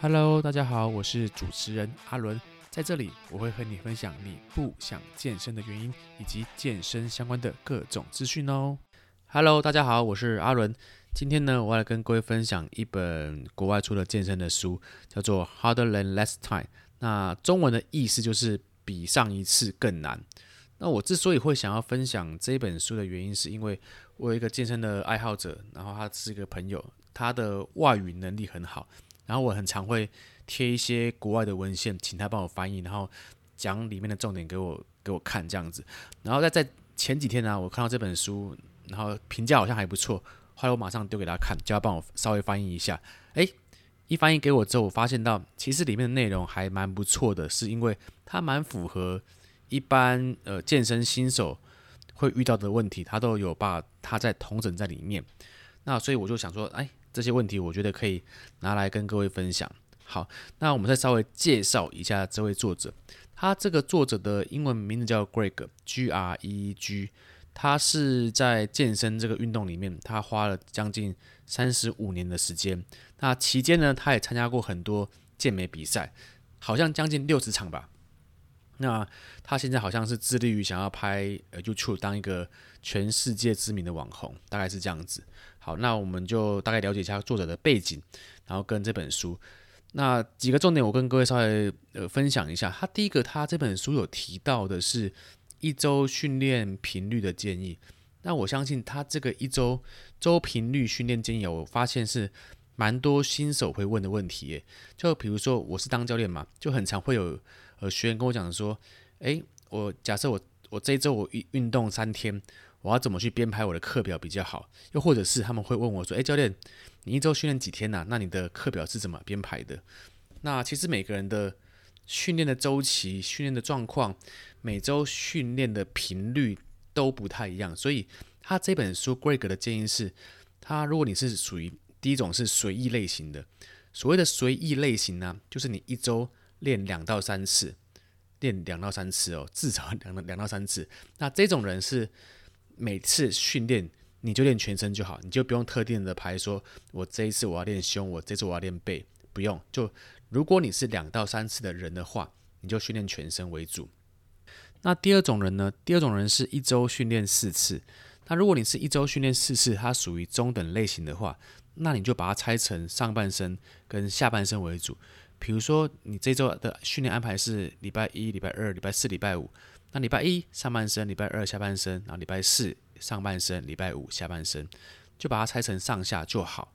Hello，大家好，我是主持人阿伦，在这里我会和你分享你不想健身的原因，以及健身相关的各种资讯哦。Hello，大家好，我是阿伦，今天呢，我要来跟各位分享一本国外出的健身的书，叫做《Harder Than Last Time》，那中文的意思就是比上一次更难。那我之所以会想要分享这本书的原因，是因为我有一个健身的爱好者，然后他是一个朋友，他的外语能力很好。然后我很常会贴一些国外的文献，请他帮我翻译，然后讲里面的重点给我给我看这样子。然后在在前几天呢、我看到这本书，然后评价好像还不错，后来我马上丢给他看，叫他帮我稍微翻译一下。诶，一翻译给我之后，我发现到其实里面的内容还蛮不错的，是因为它蛮符合一般呃健身新手会遇到的问题，他都有把它在统整在里面。那所以我就想说，哎。这些问题我觉得可以拿来跟各位分享。好，那我们再稍微介绍一下这位作者。他这个作者的英文名字叫 Greg，G R E G。他是在健身这个运动里面，他花了将近三十五年的时间。那期间呢，他也参加过很多健美比赛，好像将近六十场吧。那他现在好像是致力于想要拍呃 YouTube 当一个全世界知名的网红，大概是这样子。好，那我们就大概了解一下作者的背景，然后跟这本书。那几个重点，我跟各位稍微呃分享一下。他第一个，他这本书有提到的是一周训练频率的建议。那我相信他这个一周周频率训练建议，我发现是蛮多新手会问的问题耶。就比如说，我是当教练嘛，就很常会有呃学员跟我讲说，诶，我假设我我这一周我运运动三天。我要怎么去编排我的课表比较好？又或者是他们会问我说：“诶，教练，你一周训练几天呐？那你的课表是怎么编排的？”那其实每个人的训练的周期、训练的状况、每周训练的频率都不太一样。所以他这本书 Greg 的建议是：他如果你是属于第一种是随意类型的，所谓的随意类型呢，就是你一周练两到三次，练两到三次哦，至少两两到三次。那这种人是。每次训练你就练全身就好，你就不用特定的排说，我这一次我要练胸，我这次我要练背，不用。就如果你是两到三次的人的话，你就训练全身为主。那第二种人呢？第二种人是一周训练四次。那如果你是一周训练四次，它属于中等类型的话，那你就把它拆成上半身跟下半身为主。比如说你这周的训练安排是礼拜一、礼拜二、礼拜四、礼拜五。那礼拜一上半身，礼拜二下半身，然后礼拜四上半身，礼拜五下半身，就把它拆成上下就好。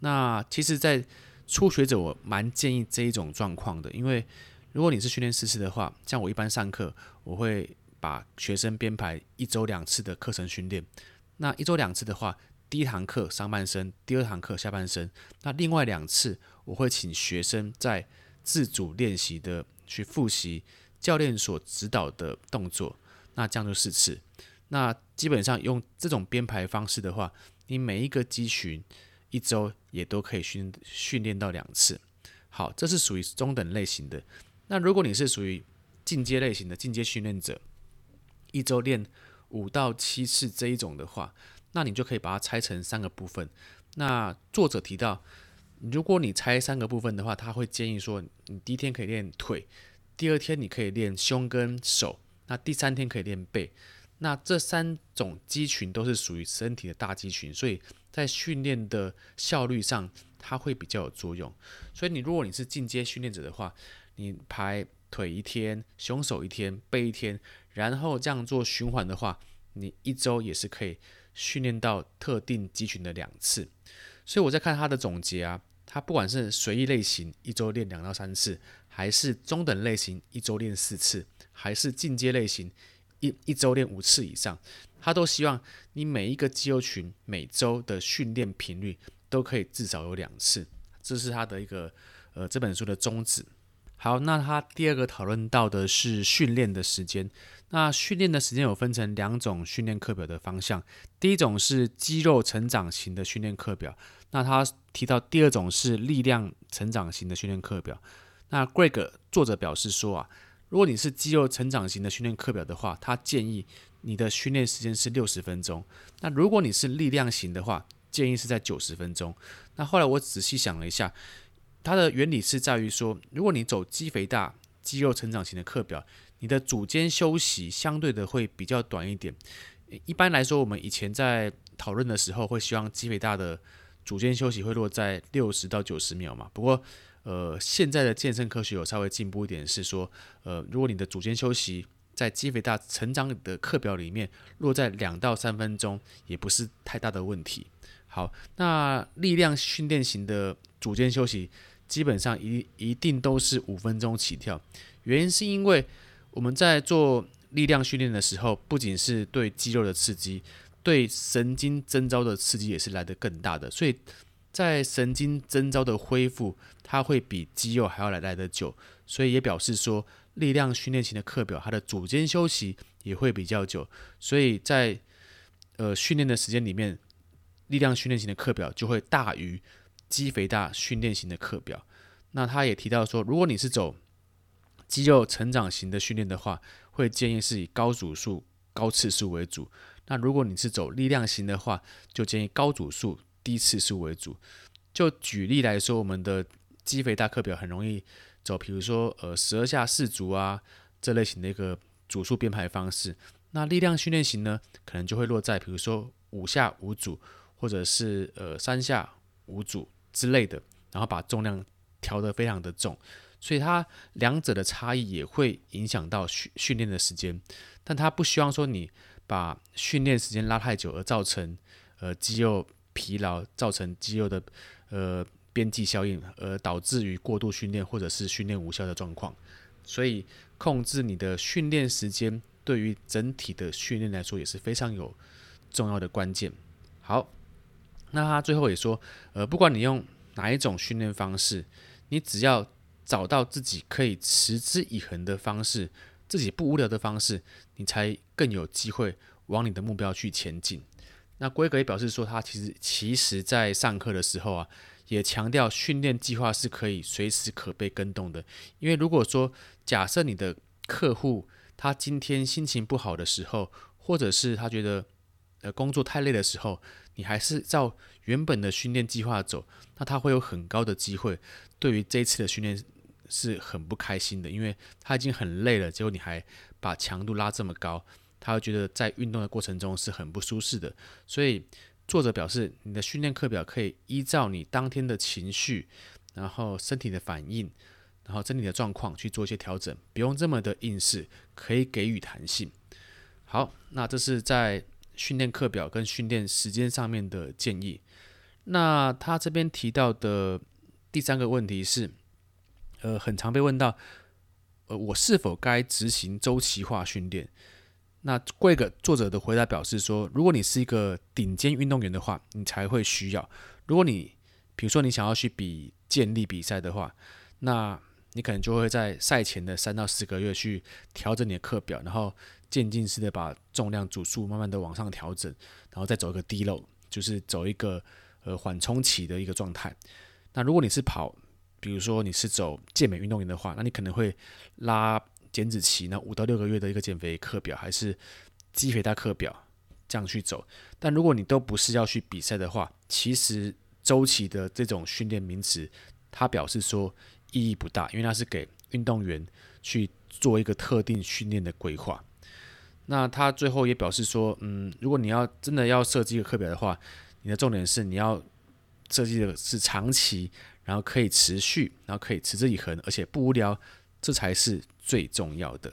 那其实，在初学者我蛮建议这一种状况的，因为如果你是训练师的话，像我一般上课，我会把学生编排一周两次的课程训练。那一周两次的话，第一堂课上半身，第二堂课下半身。那另外两次，我会请学生在自主练习的去复习。教练所指导的动作，那这样就四次。那基本上用这种编排方式的话，你每一个肌群一周也都可以训训练到两次。好，这是属于中等类型的。那如果你是属于进阶类型的进阶训练者，一周练五到七次这一种的话，那你就可以把它拆成三个部分。那作者提到，如果你拆三个部分的话，他会建议说，你第一天可以练腿。第二天你可以练胸跟手，那第三天可以练背，那这三种肌群都是属于身体的大肌群，所以在训练的效率上，它会比较有作用。所以你如果你是进阶训练者的话，你排腿一天，胸手一天，背一天，然后这样做循环的话，你一周也是可以训练到特定肌群的两次。所以我在看他的总结啊。他不管是随意类型，一周练两到三次，还是中等类型，一周练四次，还是进阶类型，一一周练五次以上，他都希望你每一个肌肉群每周的训练频率都可以至少有两次，这是他的一个呃这本书的宗旨。好，那他第二个讨论到的是训练的时间。那训练的时间有分成两种训练课表的方向，第一种是肌肉成长型的训练课表，那他提到第二种是力量成长型的训练课表。那 Greg 作者表示说啊，如果你是肌肉成长型的训练课表的话，他建议你的训练时间是六十分钟。那如果你是力量型的话，建议是在九十分钟。那后来我仔细想了一下，它的原理是在于说，如果你走肌肥大、肌肉成长型的课表，你的组间休息相对的会比较短一点。一般来说，我们以前在讨论的时候，会希望肌肥大的组间休息会落在六十到九十秒嘛。不过，呃，现在的健身科学有稍微进步一点，是说，呃，如果你的组间休息在肌肥大成长的课表里面落在两到三分钟，也不是太大的问题。好，那力量训练型的组间休息基本上一一定都是五分钟起跳，原因是因为我们在做力量训练的时候，不仅是对肌肉的刺激，对神经征召的刺激也是来得更大的，所以。在神经征召的恢复，它会比肌肉还要来来得久，所以也表示说，力量训练型的课表，它的组间休息也会比较久，所以在呃训练的时间里面，力量训练型的课表就会大于肌肥大训练型的课表。那他也提到说，如果你是走肌肉成长型的训练的话，会建议是以高组数、高次数为主；那如果你是走力量型的话，就建议高组数。低次数为主，就举例来说，我们的肌肥大课表很容易走，比如说呃十二下四组啊这类型的一个组数编排方式。那力量训练型呢，可能就会落在比如说五下五组，或者是呃三下五组之类的，然后把重量调得非常的重，所以它两者的差异也会影响到训训练的时间，但它不希望说你把训练时间拉太久而造成呃肌肉。疲劳造成肌肉的呃边际效应，而导致于过度训练或者是训练无效的状况。所以控制你的训练时间，对于整体的训练来说也是非常有重要的关键。好，那他最后也说，呃，不管你用哪一种训练方式，你只要找到自己可以持之以恒的方式，自己不无聊的方式，你才更有机会往你的目标去前进。那规格也表示说，他其实其实在上课的时候啊，也强调训练计划是可以随时可被更动的。因为如果说假设你的客户他今天心情不好的时候，或者是他觉得呃工作太累的时候，你还是照原本的训练计划走，那他会有很高的机会对于这一次的训练是很不开心的，因为他已经很累了，结果你还把强度拉这么高。他会觉得在运动的过程中是很不舒适的，所以作者表示，你的训练课表可以依照你当天的情绪，然后身体的反应，然后身体的状况去做一些调整，不用这么的硬式，可以给予弹性。好，那这是在训练课表跟训练时间上面的建议。那他这边提到的第三个问题是，呃，很常被问到，呃，我是否该执行周期化训练？那贵个作者的回答表示说，如果你是一个顶尖运动员的话，你才会需要。如果你比如说你想要去比健力比赛的话，那你可能就会在赛前的三到四个月去调整你的课表，然后渐进式的把重量组数慢慢的往上调整，然后再走一个低漏就是走一个呃缓冲期的一个状态。那如果你是跑，比如说你是走健美运动员的话，那你可能会拉。减脂期，那五到六个月的一个减肥课表，还是肌肥大课表，这样去走。但如果你都不是要去比赛的话，其实周期的这种训练名词，它表示说意义不大，因为它是给运动员去做一个特定训练的规划。那他最后也表示说，嗯，如果你要真的要设计一个课表的话，你的重点是你要设计的是长期，然后可以持续，然后可以持之以恒，而且不无聊。这才是最重要的。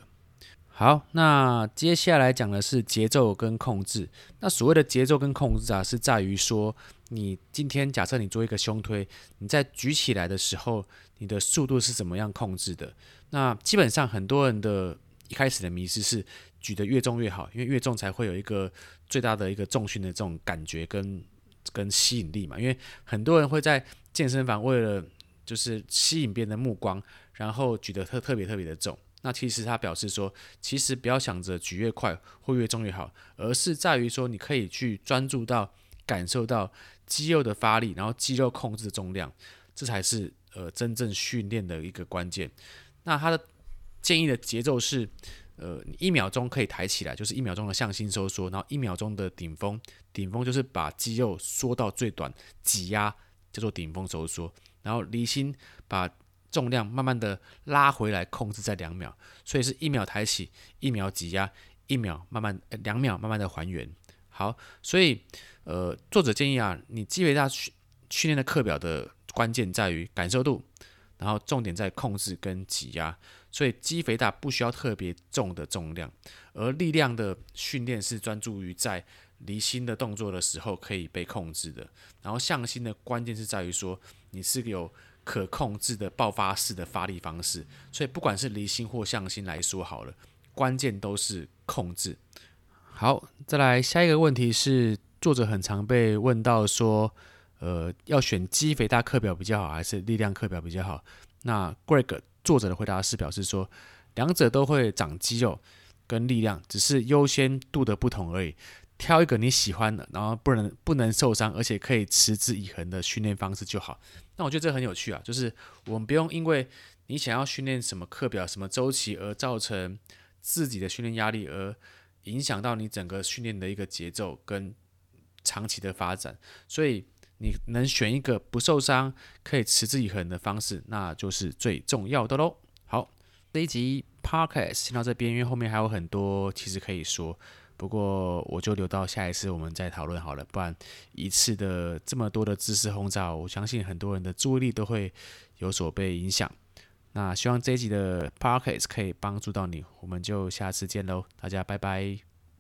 好，那接下来讲的是节奏跟控制。那所谓的节奏跟控制啊，是在于说，你今天假设你做一个胸推，你在举起来的时候，你的速度是怎么样控制的？那基本上很多人的一开始的迷失是举得越重越好，因为越重才会有一个最大的一个重训的这种感觉跟跟吸引力嘛。因为很多人会在健身房为了就是吸引别人的目光。然后举得特特别特别的重，那其实他表示说，其实不要想着举越快或越重越好，而是在于说你可以去专注到感受到肌肉的发力，然后肌肉控制的重量，这才是呃真正训练的一个关键。那他的建议的节奏是，呃，一秒钟可以抬起来，就是一秒钟的向心收缩，然后一秒钟的顶峰，顶峰就是把肌肉缩到最短，挤压叫做顶峰收缩。然后离心把重量慢慢的拉回来，控制在两秒，所以是一秒抬起，一秒挤压，一秒慢慢，呃，两秒慢慢的还原。好，所以呃，作者建议啊，你肌肥大训训练的课表的关键在于感受度，然后重点在控制跟挤压，所以肌肥大不需要特别重的重量，而力量的训练是专注于在离心的动作的时候可以被控制的，然后向心的关键是在于说你是有可控制的爆发式的发力方式，所以不管是离心或向心来说好了，关键都是控制。好，再来下一个问题是，作者很常被问到说，呃，要选肌肥大课表比较好，还是力量课表比较好？那 Greg 作者的回答是表示说，两者都会长肌肉跟力量，只是优先度的不同而已。挑一个你喜欢的，然后不能不能受伤，而且可以持之以恒的训练方式就好。那我觉得这很有趣啊，就是我们不用因为你想要训练什么课表、什么周期而造成自己的训练压力，而影响到你整个训练的一个节奏跟长期的发展。所以你能选一个不受伤、可以持之以恒的方式，那就是最重要的喽。好，这一集 Podcast 先到这边，因为后面还有很多其实可以说。不过我就留到下一次我们再讨论好了，不然一次的这么多的知识轰炸，我相信很多人的注意力都会有所被影响。那希望这一集的 p o c k e t 可以帮助到你，我们就下次见喽，大家拜拜。